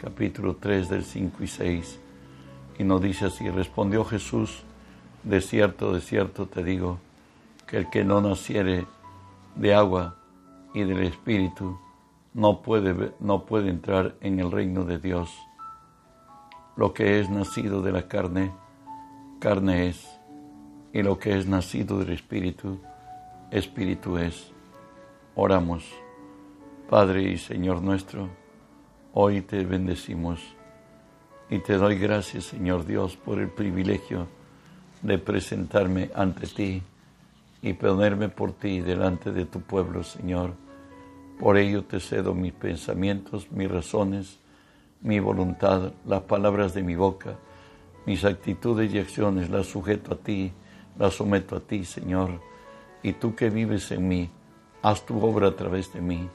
capítulo 3 del 5 y 6, y nos dice así, respondió Jesús, de cierto, de cierto te digo, que el que no naciere de agua y del Espíritu no puede, no puede entrar en el reino de Dios. Lo que es nacido de la carne, carne es, y lo que es nacido del Espíritu, Espíritu es. Oramos, Padre y Señor nuestro, Hoy te bendecimos y te doy gracias, Señor Dios, por el privilegio de presentarme ante ti y ponerme por ti delante de tu pueblo, Señor. Por ello te cedo mis pensamientos, mis razones, mi voluntad, las palabras de mi boca, mis actitudes y acciones, las sujeto a ti, las someto a ti, Señor. Y tú que vives en mí, haz tu obra a través de mí.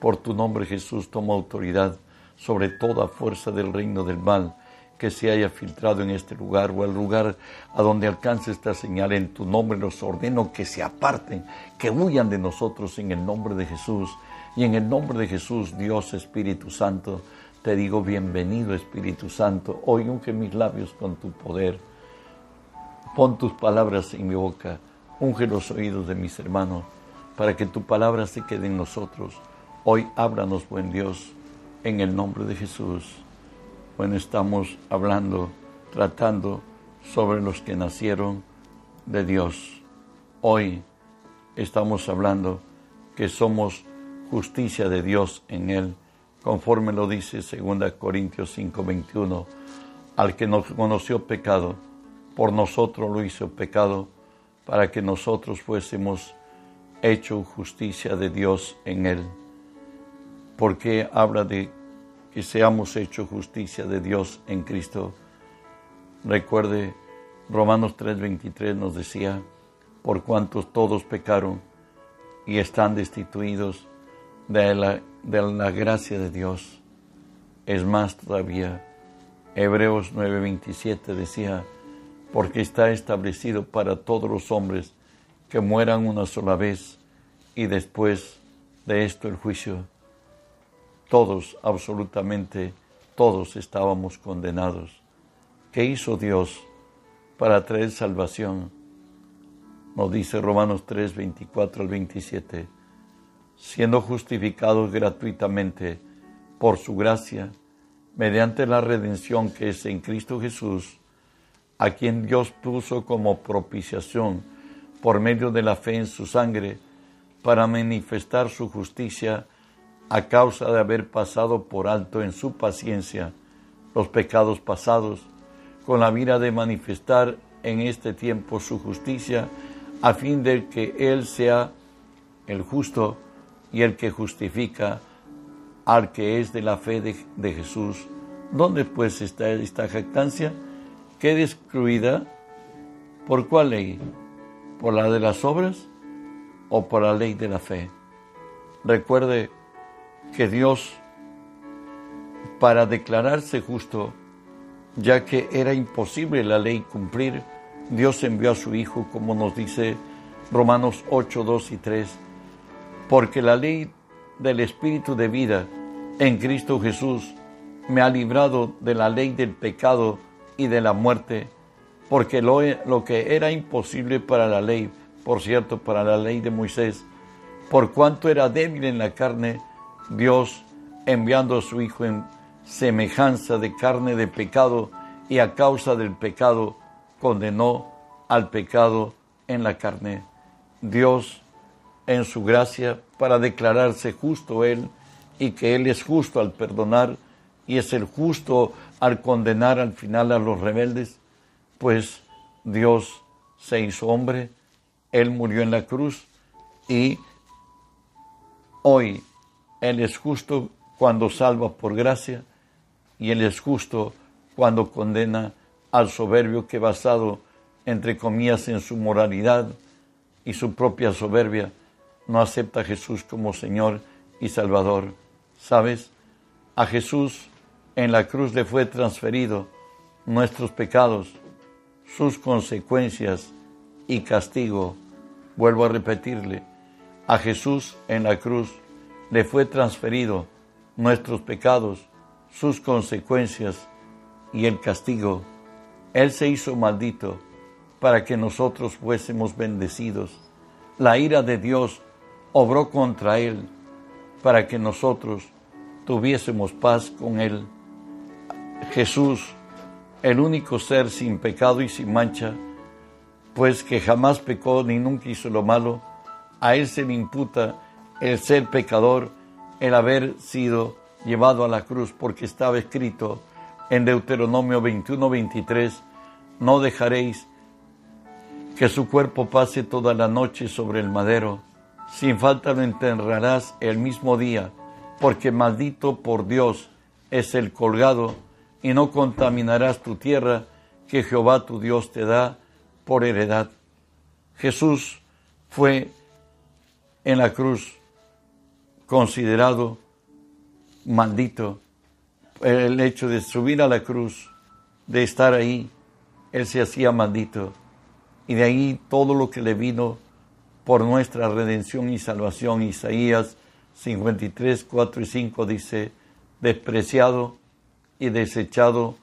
Por tu nombre, Jesús, toma autoridad sobre toda fuerza del reino del mal que se haya filtrado en este lugar o el lugar a donde alcance esta señal en tu nombre los ordeno que se aparten, que huyan de nosotros en el nombre de Jesús. Y en el nombre de Jesús, Dios Espíritu Santo, te digo bienvenido Espíritu Santo, hoy unge mis labios con tu poder. Pon tus palabras en mi boca, unge los oídos de mis hermanos, para que tu palabra se quede en nosotros. Hoy ábranos, buen Dios, en el nombre de Jesús. Bueno, estamos hablando, tratando sobre los que nacieron de Dios. Hoy estamos hablando que somos justicia de Dios en Él, conforme lo dice 2 Corintios 5:21, al que nos conoció pecado, por nosotros lo hizo pecado, para que nosotros fuésemos hecho justicia de Dios en Él. Porque habla de que seamos hechos justicia de Dios en Cristo. Recuerde, Romanos 3:23 nos decía, por cuantos todos pecaron y están destituidos de la, de la gracia de Dios. Es más todavía, Hebreos 9:27 decía, porque está establecido para todos los hombres que mueran una sola vez y después de esto el juicio todos, absolutamente todos estábamos condenados. ¿Qué hizo Dios para traer salvación? Nos dice Romanos 3, 24 al 27, siendo justificados gratuitamente por su gracia, mediante la redención que es en Cristo Jesús, a quien Dios puso como propiciación por medio de la fe en su sangre, para manifestar su justicia a causa de haber pasado por alto en su paciencia los pecados pasados, con la mira de manifestar en este tiempo su justicia, a fin de que Él sea el justo y el que justifica al que es de la fe de, Jesús. ¿Dónde pues está esta jactancia? Queda excluida por cuál ley? ¿Por la de las obras o por la ley de la fe? Recuerde que Dios, para declararse justo, ya que era imposible la ley cumplir, Dios envió a su Hijo, como nos dice Romanos 8, 2 y 3, porque la ley del Espíritu de vida en Cristo Jesús me ha librado de la ley del pecado y de la muerte, porque lo, lo que era imposible para la ley, por cierto, para la ley de Moisés, por cuanto era débil en la carne, Dios, enviando a su Hijo en semejanza de carne de pecado y a causa del pecado, condenó al pecado en la carne. Dios, en su gracia, para declararse justo Él y que Él es justo al perdonar y es el justo al condenar al final a los rebeldes, pues Dios se hizo hombre, Él murió en la cruz y hoy él es justo cuando salva por gracia y Él es justo cuando condena al soberbio que basado, entre comillas, en su moralidad y su propia soberbia, no acepta a Jesús como Señor y Salvador. ¿Sabes? A Jesús en la cruz le fue transferido nuestros pecados, sus consecuencias y castigo. Vuelvo a repetirle, a Jesús en la cruz le fue transferido nuestros pecados, sus consecuencias y el castigo. Él se hizo maldito para que nosotros fuésemos bendecidos. La ira de Dios obró contra él para que nosotros tuviésemos paz con él. Jesús, el único ser sin pecado y sin mancha, pues que jamás pecó ni nunca hizo lo malo, a él se le imputa el ser pecador, el haber sido llevado a la cruz, porque estaba escrito en Deuteronomio 21, 23, no dejaréis que su cuerpo pase toda la noche sobre el madero, sin falta lo enterrarás el mismo día, porque maldito por Dios es el colgado, y no contaminarás tu tierra que Jehová tu Dios te da por heredad. Jesús fue en la cruz considerado maldito. El hecho de subir a la cruz, de estar ahí, él se hacía maldito. Y de ahí todo lo que le vino por nuestra redención y salvación. Isaías 53, 4 y 5 dice, despreciado y desechado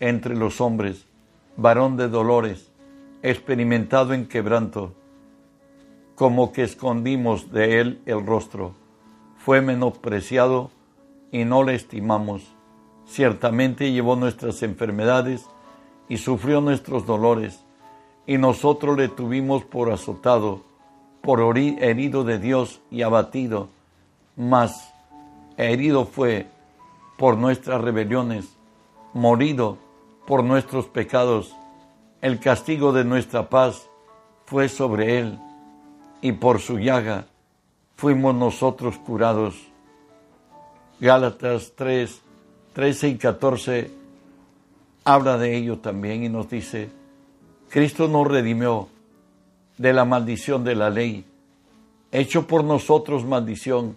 entre los hombres, varón de dolores, experimentado en quebranto, como que escondimos de él el rostro. Fue menospreciado y no le estimamos. Ciertamente llevó nuestras enfermedades y sufrió nuestros dolores, y nosotros le tuvimos por azotado, por herido de Dios y abatido, mas herido fue por nuestras rebeliones, morido por nuestros pecados. El castigo de nuestra paz fue sobre él, y por su llaga fuimos nosotros curados. Gálatas 3, 13 y 14 habla de ello también y nos dice, Cristo nos redimió de la maldición de la ley, hecho por nosotros maldición,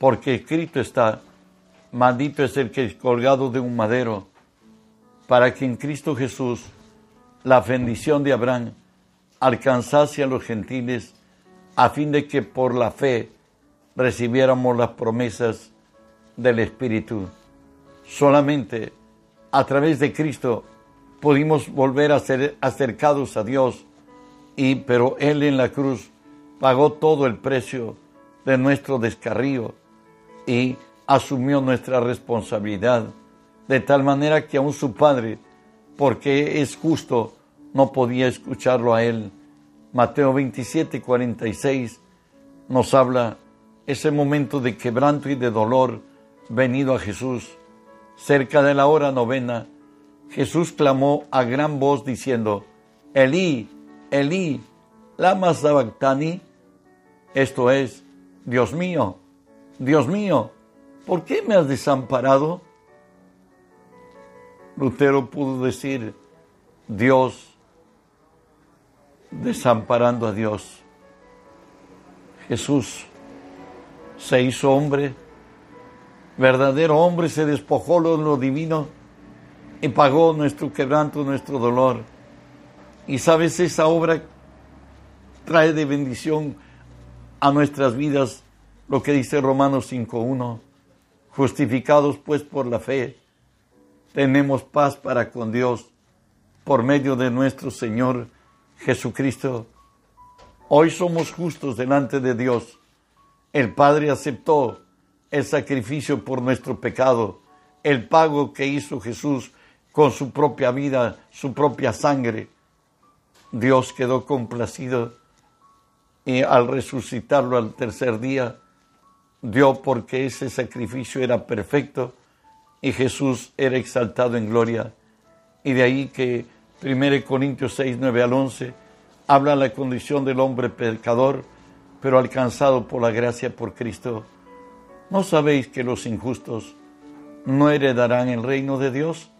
porque escrito está, maldito es el que es colgado de un madero, para que en Cristo Jesús la bendición de Abraham alcanzase a los gentiles, a fin de que por la fe recibiéramos las promesas del Espíritu. Solamente a través de Cristo pudimos volver a ser acercados a Dios, y pero Él en la cruz pagó todo el precio de nuestro descarrío y asumió nuestra responsabilidad, de tal manera que aún su Padre, porque es justo, no podía escucharlo a Él. Mateo 27, 46 nos habla ese momento de quebranto y de dolor venido a Jesús. Cerca de la hora novena, Jesús clamó a gran voz diciendo, Elí, Elí, lama sabactani, esto es, Dios mío, Dios mío, ¿por qué me has desamparado? Lutero pudo decir, Dios desamparando a Dios. Jesús se hizo hombre, verdadero hombre, se despojó de lo divino y pagó nuestro quebranto, nuestro dolor. Y sabes, esa obra trae de bendición a nuestras vidas lo que dice Romanos 5.1. Justificados pues por la fe, tenemos paz para con Dios por medio de nuestro Señor Jesucristo. Hoy somos justos delante de Dios. El Padre aceptó el sacrificio por nuestro pecado, el pago que hizo Jesús con su propia vida, su propia sangre. Dios quedó complacido y al resucitarlo al tercer día, dio porque ese sacrificio era perfecto y Jesús era exaltado en gloria. Y de ahí que 1 Corintios 6, 9 al 11 habla la condición del hombre pecador, pero alcanzado por la gracia por Cristo. ¿No sabéis que los injustos no heredarán el reino de Dios.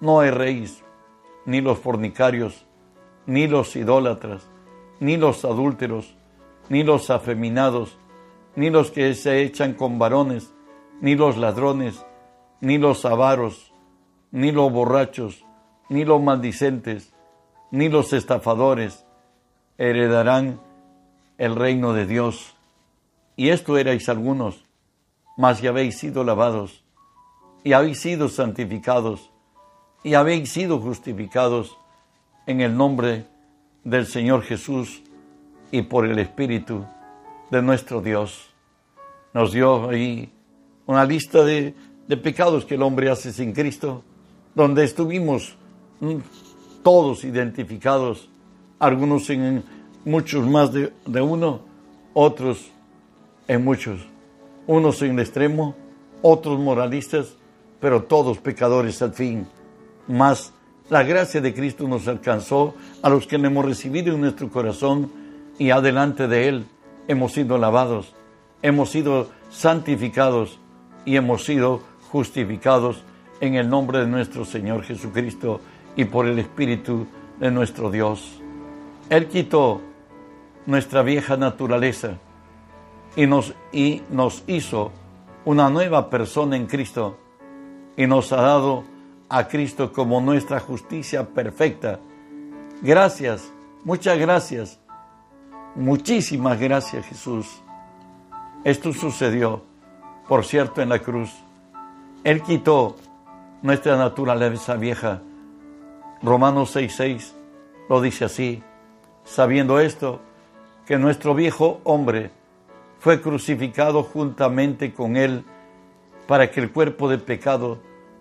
No erréis, ni los fornicarios, ni los idólatras, ni los adúlteros, ni los afeminados, ni los que se echan con varones, ni los ladrones, ni los avaros, ni los borrachos, ni los maldicentes, ni los estafadores heredarán el reino de Dios. Y esto erais algunos, mas ya habéis sido lavados, y habéis sido santificados, y habéis sido justificados en el nombre del Señor Jesús y por el Espíritu de nuestro Dios. Nos dio ahí una lista de, pecados que el hombre hace sin Cristo, donde estuvimos todos identificados, algunos en muchos más de, de uno, otros en muchos, unos en el extremo, otros moralistas, pero todos pecadores al fin. Mas la gracia de Cristo nos alcanzó a los que le hemos recibido en nuestro corazón y adelante de Él hemos sido lavados, hemos sido santificados y hemos sido justificados en el nombre de nuestro Señor Jesucristo y por el Espíritu de nuestro Dios. Él quitó nuestra vieja naturaleza y nos, y nos hizo una nueva persona en Cristo y nos ha dado a Cristo como nuestra justicia perfecta. Gracias, muchas gracias, muchísimas gracias Jesús. Esto sucedió, por cierto, en la cruz. Él quitó nuestra naturaleza vieja. Romanos 6:6 lo dice así, sabiendo esto, que nuestro viejo hombre fue crucificado juntamente con él para que el cuerpo de pecado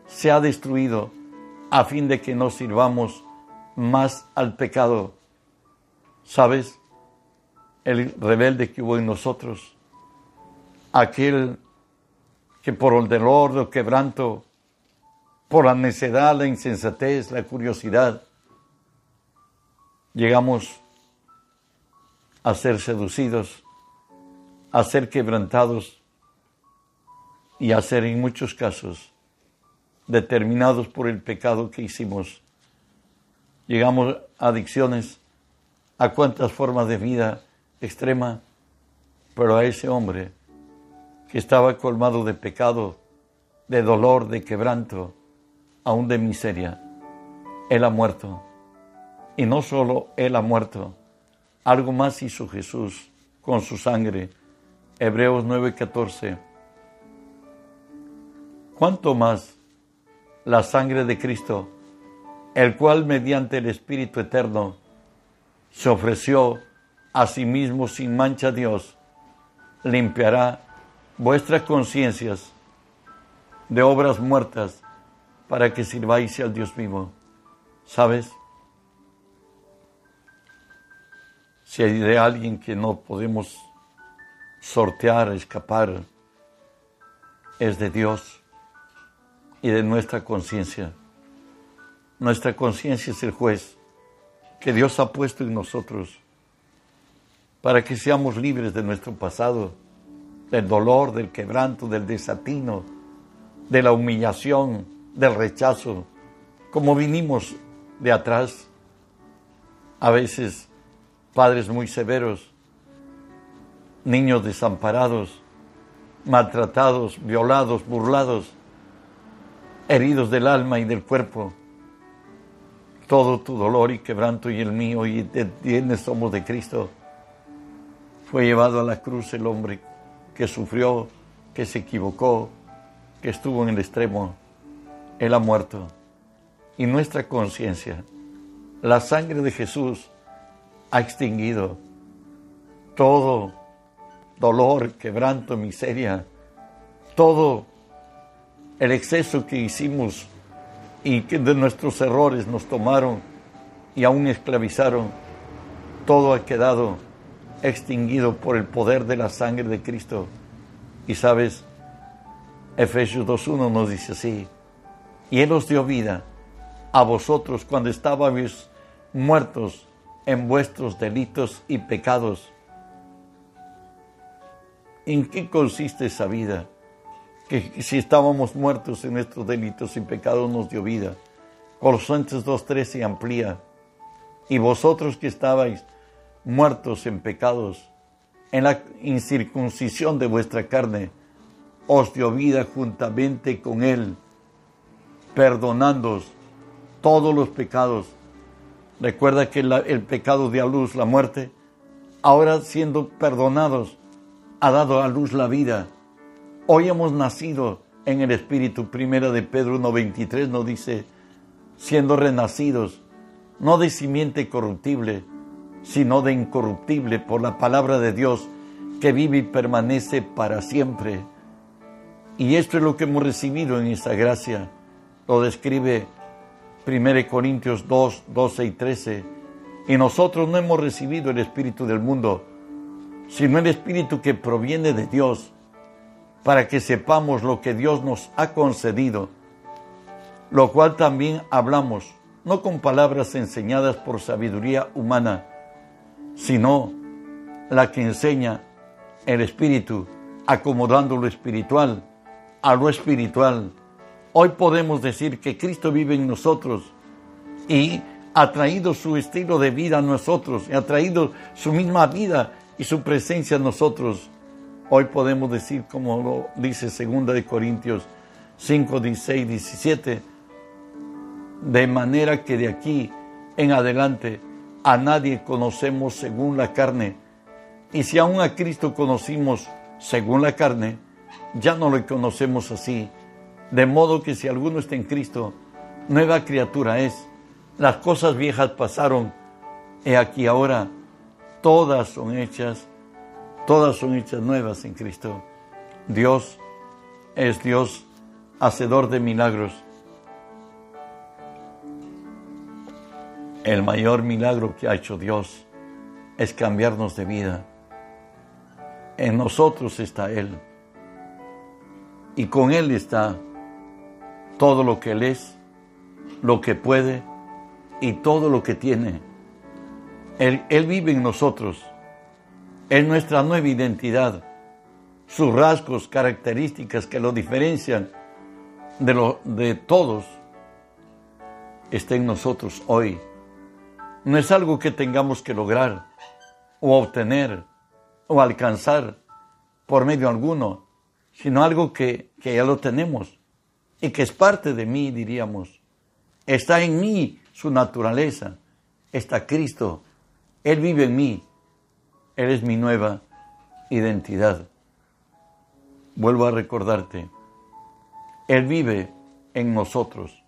sea destruido a fin de que no sirvamos más al pecado. ¿Sabes? El rebelde que hubo en nosotros, aquel que por el dolor, el quebranto, por la necedad, la insensatez, la curiosidad, llegamos a ser seducidos, a ser quebrantados y a ser en muchos casos determinados por el pecado que hicimos. Llegamos a adicciones, a cuantas formas de vida extrema, pero a ese hombre que estaba colmado de pecado, de dolor, de quebranto, aún de miseria, Él ha muerto. Y no solo Él ha muerto, algo más hizo Jesús con su sangre. Hebreos 9:14. ¿Cuánto más la sangre de Cristo, el cual mediante el Espíritu Eterno se ofreció a sí mismo sin mancha a Dios, limpiará vuestras conciencias de obras muertas para que sirváis al Dios vivo? ¿Sabes? Si hay de alguien que no podemos sortear, escapar, es de Dios y de nuestra conciencia. Nuestra conciencia es el juez que Dios ha puesto en nosotros para que seamos libres de nuestro pasado, del dolor, del quebranto, del desatino, de la humillación, del rechazo, como vinimos de atrás. A veces padres muy severos, niños desamparados, maltratados, violados, burlados, heridos del alma y del cuerpo. Todo tu dolor y quebranto y el mío y de quienes somos de Cristo. Fue llevado a la cruz el hombre que sufrió, que se equivocó, que estuvo en el extremo. Él ha muerto. Y nuestra conciencia, la sangre de Jesús, ha extinguido todo dolor, quebranto, miseria, todo el exceso que hicimos y que de nuestros errores nos tomaron y aún esclavizaron, todo ha quedado extinguido por el poder de la sangre de Cristo. Y sabes, Efesios 2.1 nos dice así, y Él os dio vida a vosotros cuando estabais muertos en vuestros delitos y pecados. ¿En qué consiste esa vida? que si estábamos muertos en nuestros delitos y pecados nos dio vida. Colosenses 2.13 amplía. Y vosotros que estabais muertos en pecados, en la incircuncisión de vuestra carne, os dio vida juntamente con Él, perdonándoos todos los pecados. Recuerda que el pecado dio a luz la muerte, ahora siendo perdonados, ha dado a luz la vida. Hoy hemos nacido en el Espíritu. Primera de Pedro 1.23 nos dice, siendo renacidos, no de simiente corruptible, sino de incorruptible por la palabra de Dios que vive y permanece para siempre. Y esto es lo que hemos recibido en esa gracia. Lo describe 1 Corintios 2, 12 y 13. Y nosotros no hemos recibido el Espíritu del mundo, sino el Espíritu que proviene de Dios, para que sepamos lo que Dios nos ha concedido, lo cual también hablamos, no con palabras enseñadas por sabiduría humana, sino la que enseña el Espíritu, acomodando lo espiritual a lo espiritual. Hoy podemos decir que Cristo vive en nosotros y ha traído su estilo de vida a nosotros, ha traído su misma vida y su presencia en nosotros. Hoy podemos decir, como lo dice 2 de Corintios 5, 16, 17, de manera que de aquí en adelante a nadie conocemos según la carne, y si aún a Cristo conocimos según la carne, ya no lo conocemos así. De modo que si alguno está en Cristo, nueva criatura es. Las cosas viejas pasaron, y aquí ahora todas son hechas, todas son hechas nuevas en Cristo. Dios es Dios, hacedor de milagros. El mayor milagro que ha hecho Dios es cambiarnos de vida. En nosotros está Él. Y con Él está todo lo que Él es, lo que puede y todo lo que tiene. Él, vive en nosotros. Es nuestra nueva identidad. Sus rasgos, características que lo diferencian de, lo, de todos, está en nosotros hoy. No es algo que tengamos que lograr o obtener o alcanzar por medio alguno, sino algo que, que ya lo tenemos y que es parte de mí, diríamos. Está en mí su naturaleza, está Cristo él vive en mí. Él es mi nueva identidad. Vuelvo a recordarte. Él vive en nosotros.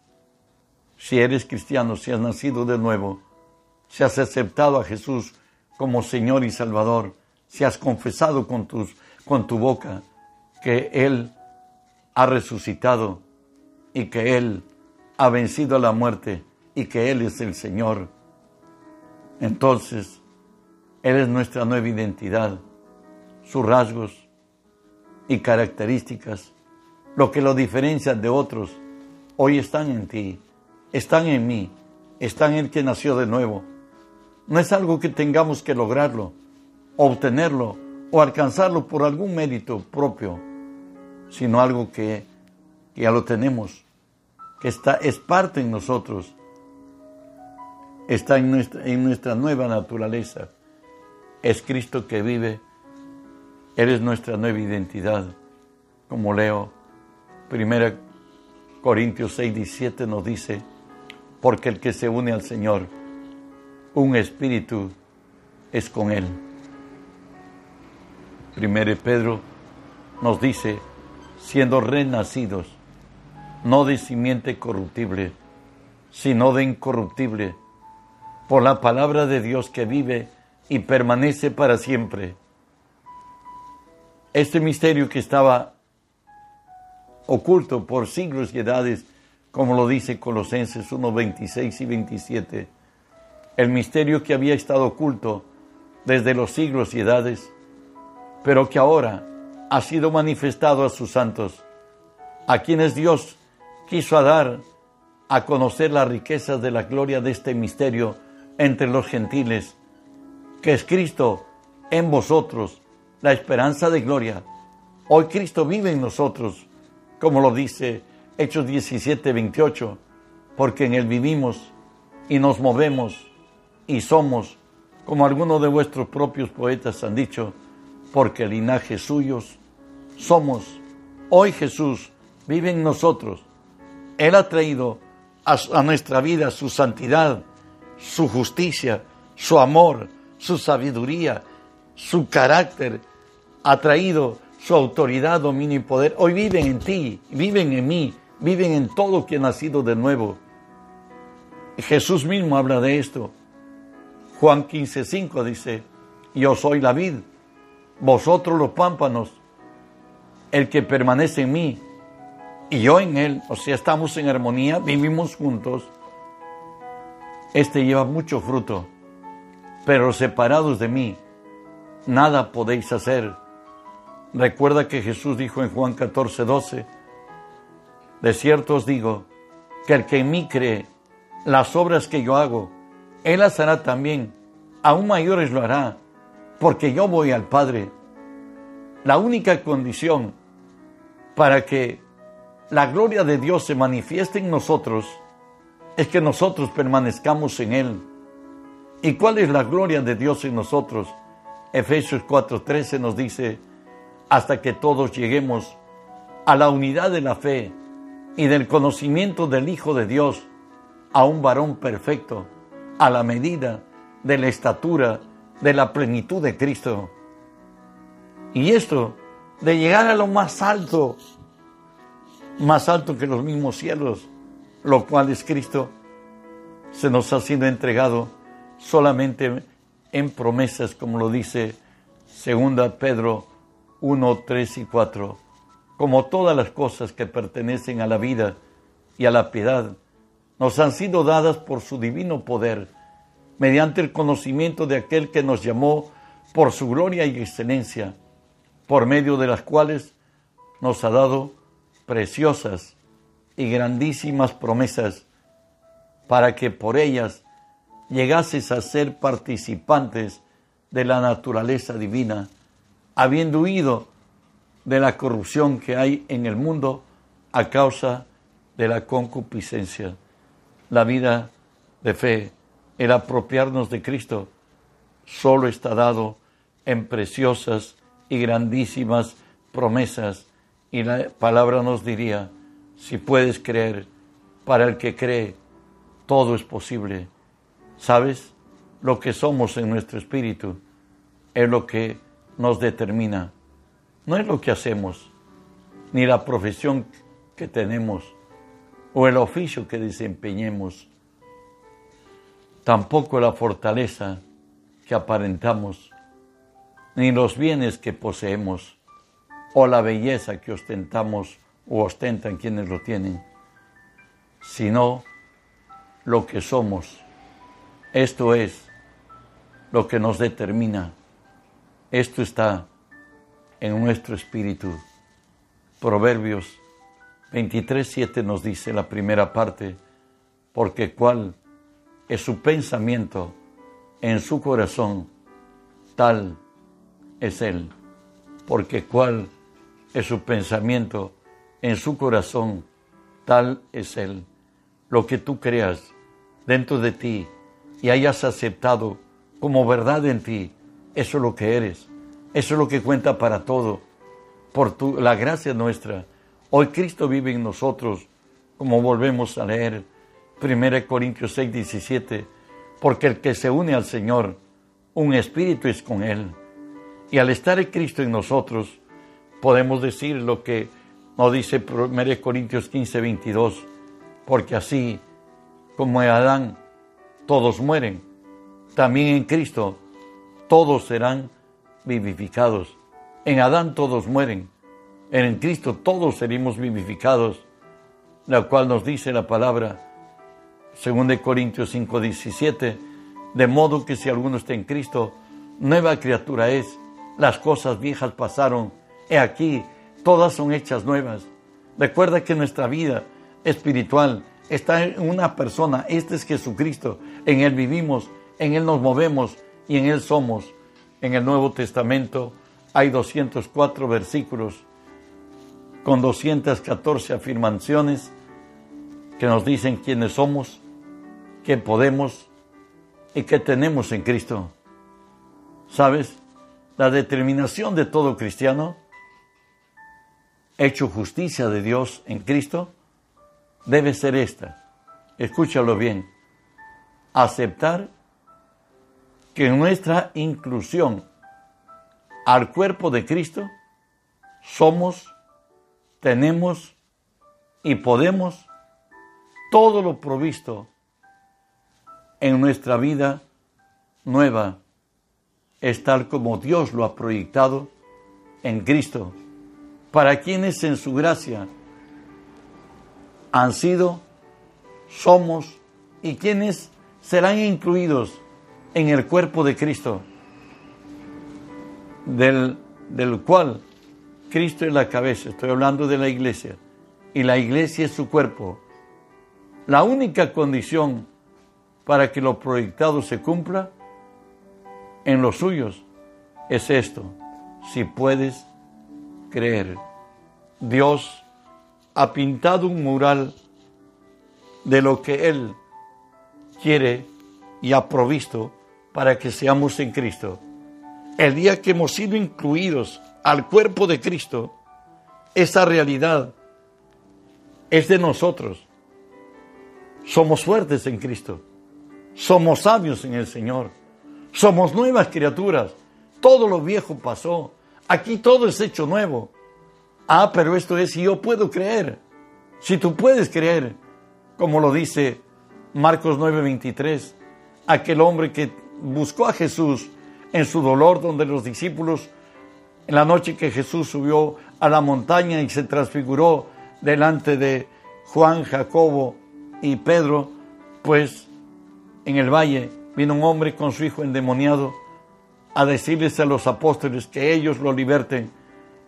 Si eres cristiano, si has nacido de nuevo, si has aceptado a Jesús como Señor y Salvador, si has confesado con, tus, con tu boca que Él ha resucitado y que Él ha vencido la muerte y que Él es el Señor entonces, Él es nuestra nueva identidad, sus rasgos y características, lo que lo diferencia de otros, hoy están en ti, están en mí, están en el que nació de nuevo. No es algo que tengamos que lograrlo, obtenerlo o alcanzarlo por algún mérito propio, sino algo que, ya lo tenemos, que está, es parte en nosotros está en nuestra, en nuestra nueva naturaleza. Es Cristo que vive, eres nuestra nueva identidad. Como leo, 1 Corintios 6, 17 nos dice, porque el que se une al Señor, un espíritu es con Él. 1 Pedro nos dice, siendo renacidos, no de simiente corruptible, sino de incorruptible por la palabra de Dios que vive y permanece para siempre. Este misterio que estaba oculto por siglos y edades, como lo dice Colosenses 1, 26 y 27, el misterio que había estado oculto desde los siglos y edades, pero que ahora ha sido manifestado a sus santos, a quienes Dios quiso dar a conocer las riquezas de la gloria de este misterio entre los gentiles, que es Cristo en vosotros, la esperanza de gloria. Hoy Cristo vive en nosotros, como lo dice Hechos 17, 28, porque en Él vivimos y nos movemos y somos, como algunos de vuestros propios poetas han dicho, porque linaje suyos somos. Hoy Jesús vive en nosotros. Él ha traído a, nuestra vida su santidad, su justicia, su amor, su sabiduría, su carácter, ha traído su autoridad, dominio y poder. Hoy viven en ti, viven en mí, viven en todo quien ha nacido de nuevo. Jesús mismo habla de esto. Juan 15:5 dice, yo soy la vid, vosotros los pámpanos, el que permanece en mí y yo en él, o sea, estamos en armonía, vivimos juntos, este lleva mucho fruto, pero separados de mí, nada podéis hacer. Recuerda que Jesús dijo en Juan 14, 12, de cierto os digo, que el que en mí cree, las obras que yo hago, él las hará también, aún mayores lo hará, porque yo voy al Padre. La única condición para que la gloria de Dios se manifieste en nosotros es que nosotros permanezcamos en Él. ¿Y cuál es la gloria de Dios en nosotros? Efesios 4:13 nos dice, hasta que todos lleguemos a la unidad de la fe y del conocimiento del Hijo de Dios, a un varón perfecto, a la medida de la estatura de la plenitud de Cristo. Y esto, de llegar a lo más alto, más alto que los mismos cielos, lo cual es Cristo, se nos ha sido entregado solamente en promesas, como lo dice segunda Pedro 1, 3 y 4. Como todas las cosas que pertenecen a la vida y a la piedad, nos han sido dadas por su divino poder, mediante el conocimiento de aquel que nos llamó por su gloria y excelencia, por medio de las cuales nos ha dado preciosas y grandísimas promesas, para que por ellas llegases a ser participantes de la naturaleza divina, habiendo huido de la corrupción que hay en el mundo a causa de la concupiscencia. La vida de fe, el apropiarnos de Cristo, solo está dado en preciosas y grandísimas promesas. Y la palabra nos diría, si puedes creer, para el que cree, todo es posible. ¿Sabes? Lo que somos en nuestro espíritu es lo que nos determina. No es lo que hacemos, ni la profesión que tenemos o el oficio que desempeñemos, tampoco la fortaleza que aparentamos, ni los bienes que poseemos o la belleza que ostentamos o ostentan quienes lo tienen, sino lo que somos. Esto es lo que nos determina. Esto está en nuestro espíritu. Proverbios 23.7 nos dice la primera parte, porque cuál es su pensamiento en su corazón, tal es él. Porque cuál es su pensamiento en su corazón, tal es él. Lo que tú creas dentro de ti y hayas aceptado como verdad en ti, eso es lo que eres. Eso es lo que cuenta para todo. Por la gracia nuestra. Hoy Cristo vive en nosotros, como volvemos a leer 1 Corintios 6, 17. Porque el que se une al Señor, un espíritu es con Él. Y al estar en Cristo en nosotros, podemos decir lo que nos dice 1 Corintios 15, 22. Porque así como en Adán todos mueren, también en Cristo todos serán vivificados. En Adán todos mueren, en Cristo todos seremos vivificados, la cual nos dice la palabra, 2 Corintios 5, 17, de modo que si alguno está en Cristo, nueva criatura es, las cosas viejas pasaron, he aquí, todas son hechas nuevas. Recuerda que nuestra vida espiritual está en una persona, este es Jesucristo, en Él vivimos, en Él nos movemos y en Él somos. En el Nuevo Testamento hay 204 versículos con 214 afirmaciones que nos dicen quiénes somos, qué podemos y qué tenemos en Cristo. ¿Sabes? La determinación de todo cristiano, hecho justicia de Dios en Cristo, debe ser esta. Escúchalo bien. Aceptar que nuestra inclusión al cuerpo de Cristo somos, tenemos y podemos todo lo provisto en nuestra vida nueva es tal como Dios lo ha proyectado en Cristo, para quienes en su gracia han sido, somos y quienes serán incluidos en el cuerpo de Cristo, del, del cual Cristo es la cabeza, estoy hablando de la iglesia, y la iglesia es su cuerpo. La única condición para que lo proyectado se cumpla en los suyos es esto, si puedes creer. Dios ha pintado un mural de lo que Él quiere y ha provisto para que seamos en Cristo. El día que hemos sido incluidos al cuerpo de Cristo, esa realidad es de nosotros. Somos fuertes en Cristo. Somos sabios en el Señor. Somos nuevas criaturas. Todo lo viejo pasó. Aquí todo es hecho nuevo. Ah, pero esto es si yo puedo creer. Si tú puedes creer, como lo dice Marcos 9:23, aquel hombre que buscó a Jesús en su dolor, donde los discípulos, en la noche que Jesús subió a la montaña y se transfiguró delante de Juan, Jacobo y Pedro, pues en el valle vino un hombre con su hijo endemoniado a decirles a los apóstoles que ellos lo liberten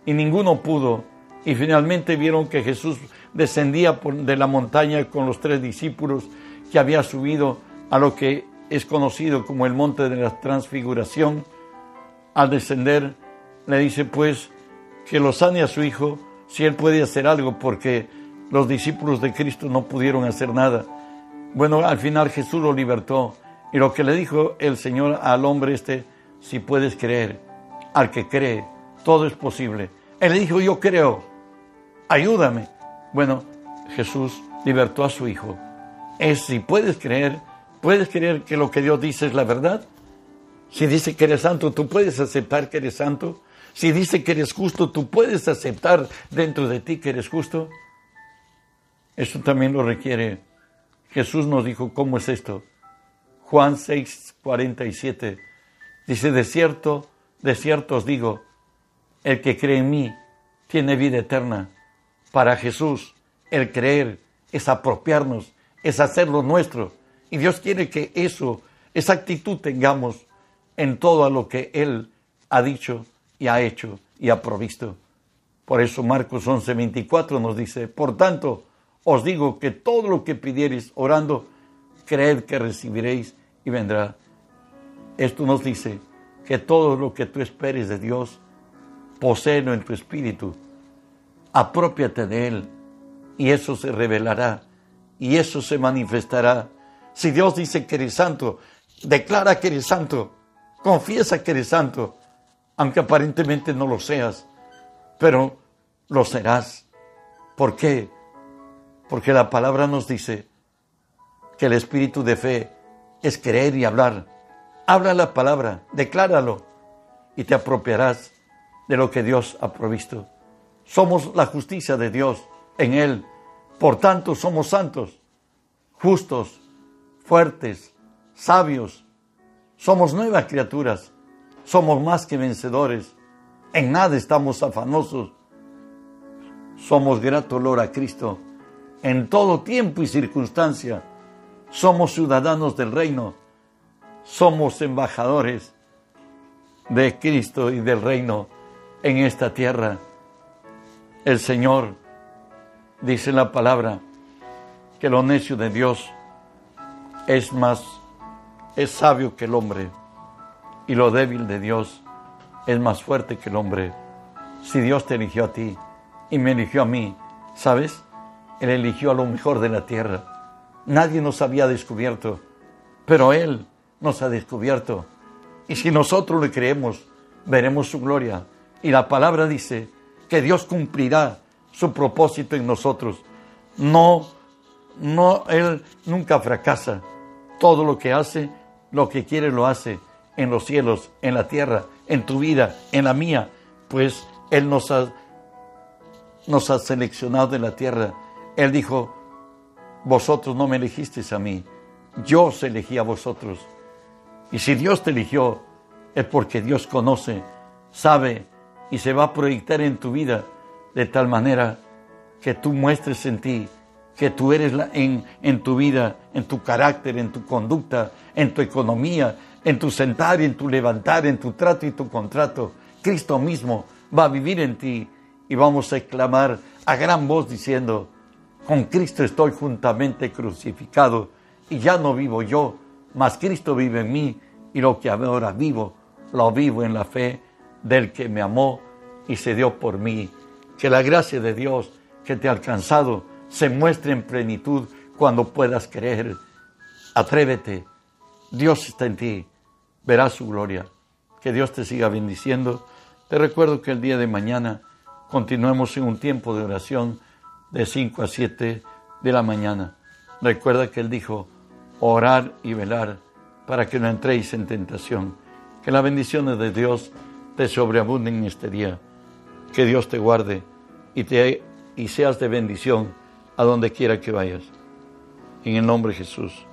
y ninguno pudo. Y finalmente vieron que Jesús descendía de la montaña con los tres discípulos que había subido a lo que es conocido como el monte de la transfiguración. Al descender le dice pues que lo sane a su hijo si él puede hacer algo porque los discípulos de Cristo no pudieron hacer nada. Bueno, al final Jesús lo libertó. Y lo que le dijo el Señor al hombre este, si puedes creer, al que cree, todo es posible. Él le dijo, yo creo, ayúdame. Bueno, Jesús libertó a su hijo. Es si puedes creer, puedes creer que lo que Dios dice es la verdad. Si dice que eres santo, tú puedes aceptar que eres santo. Si dice que eres justo, tú puedes aceptar dentro de ti que eres justo. Eso también lo requiere Jesús nos dijo, ¿cómo es esto? Juan 6, 47 dice, de cierto, de cierto os digo, el que cree en mí tiene vida eterna. Para Jesús, el creer es apropiarnos, es hacerlo nuestro. Y Dios quiere que eso, esa actitud tengamos en todo lo que Él ha dicho y ha hecho y ha provisto. Por eso Marcos 11, 24 nos dice, por tanto, os digo que todo lo que pidiereis orando, creed que recibiréis y vendrá. Esto nos dice que todo lo que tú esperes de Dios, poseelo en tu espíritu, apropiate de Él y eso se revelará y eso se manifestará. Si Dios dice que eres santo, declara que eres santo, confiesa que eres santo, aunque aparentemente no lo seas, pero lo serás. ¿Por qué? Porque la palabra nos dice que el espíritu de fe es creer y hablar. Habla la palabra, decláralo y te apropiarás de lo que Dios ha provisto. Somos la justicia de Dios en Él. Por tanto, somos santos, justos, fuertes, sabios. Somos nuevas criaturas. Somos más que vencedores. En nada estamos afanosos. Somos grato olor a Cristo en todo tiempo y circunstancia. Somos ciudadanos del reino, somos embajadores de Cristo y del reino en esta tierra. El Señor dice en la palabra que lo necio de Dios es más, es sabio que el hombre y lo débil de Dios es más fuerte que el hombre. Si Dios te eligió a ti, y me eligió a mí. ¿Sabes? Él eligió a lo mejor de la tierra. Nadie nos había descubierto, pero Él nos ha descubierto. Y si nosotros le creemos, veremos su gloria. Y la palabra dice que Dios cumplirá su propósito en nosotros. No, no, Él nunca fracasa. Todo lo que hace, lo que quiere lo hace en los cielos, en la tierra, en tu vida, en la mía, pues Él nos ha, nos ha seleccionado de la tierra. Él dijo, vosotros no me elegisteis a mí, yo os elegí a vosotros. Y si Dios te eligió, es porque Dios conoce, sabe y se va a proyectar en tu vida de tal manera que tú muestres en ti que tú eres en, en tu vida, en tu carácter, en tu conducta, en tu economía, en tu sentar en tu levantar, en tu trato y tu contrato. Cristo mismo va a vivir en ti y vamos a exclamar a gran voz diciendo, con Cristo estoy juntamente crucificado y ya no vivo yo, mas Cristo vive en mí y lo que ahora vivo, lo vivo en la fe del que me amó y se dio por mí. Que la gracia de Dios que te ha alcanzado se muestre en plenitud cuando puedas creer. Atrévete, Dios está en ti, verás su gloria. Que Dios te siga bendiciendo. Te recuerdo que el día de mañana continuemos en un tiempo de oración de 5 a 7 de la mañana. Recuerda que Él dijo, orar y velar para que no entréis en tentación. Que las bendiciones de Dios te sobreabunden en este día. Que Dios te guarde y, te, y seas de bendición a donde quiera que vayas. En el nombre de Jesús.